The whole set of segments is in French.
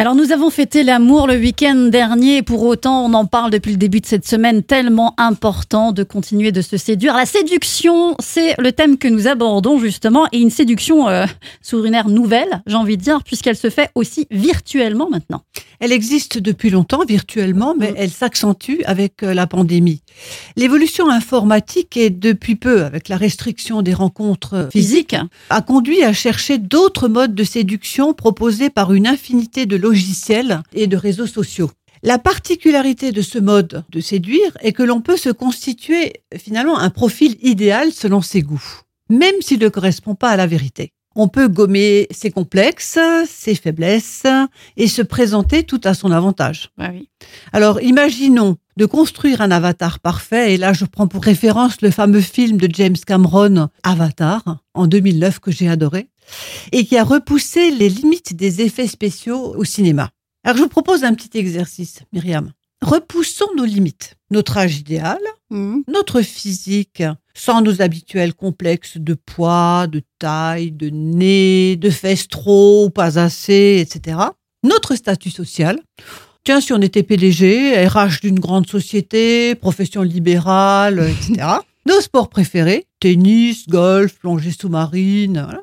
Alors nous avons fêté l'amour le week-end dernier, pour autant on en parle depuis le début de cette semaine, tellement important de continuer de se séduire. La séduction, c'est le thème que nous abordons justement, et une séduction euh, une ère nouvelle, j'ai envie de dire, puisqu'elle se fait aussi virtuellement maintenant. Elle existe depuis longtemps virtuellement, mais Mm. elle s'accentue avec euh, la pandémie. L'évolution informatique et depuis peu, avec la restriction des rencontres euh, physiques, Physique. a conduit à chercher d'autres modes de séduction proposés par une infinité de logiciels et de réseaux sociaux. La particularité de ce mode de séduire est que l'on peut se constituer finalement un profil idéal selon ses goûts, même s'il ne correspond pas à la vérité. On peut gommer ses complexes, ses faiblesses et se présenter tout à son avantage. Bah oui. Alors imaginons de construire un avatar parfait, et là je prends pour référence le fameux film de James Cameron, Avatar, en 2009, que j'ai adoré, et qui a repoussé les limites des effets spéciaux au cinéma. Alors je vous propose un petit exercice, Myriam. Repoussons nos limites, notre âge idéal, Mhm. notre physique, sans nos habituels complexes de poids, de taille, de nez, de fesses trop ou pas assez, etc. Notre statut social. Tiens, si on était PDG, RH d'une grande société, profession libérale, etc. Nos sports préférés, tennis, golf, plongée sous-marine. voilà.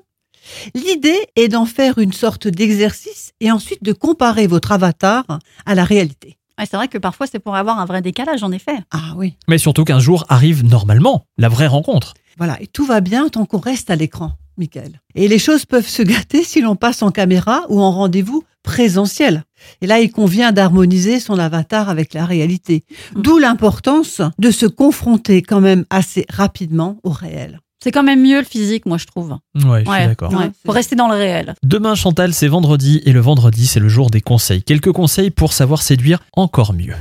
L'idée est d'en faire une sorte d'exercice et ensuite de comparer votre avatar à la réalité. Ouais, c'est vrai que parfois c'est pour avoir un vrai décalage en effet. Ah oui. Mais surtout qu'un jour arrive normalement la vraie rencontre. Voilà, et tout va bien tant qu'on reste à l'écran, Michael. Et les choses peuvent se gâter si l'on passe en caméra ou en rendez-vous présentiel. Et là, il convient d'harmoniser son avatar avec la réalité. D'où l'importance de se confronter quand même assez rapidement au réel. C'est quand même mieux le physique, moi je trouve. Ouais, je Ouais, suis d'accord. ouais. C'est- rester dans le réel. Demain, Chantal, c'est vendredi et le vendredi, c'est le jour des conseils. Quelques conseils pour savoir séduire encore mieux.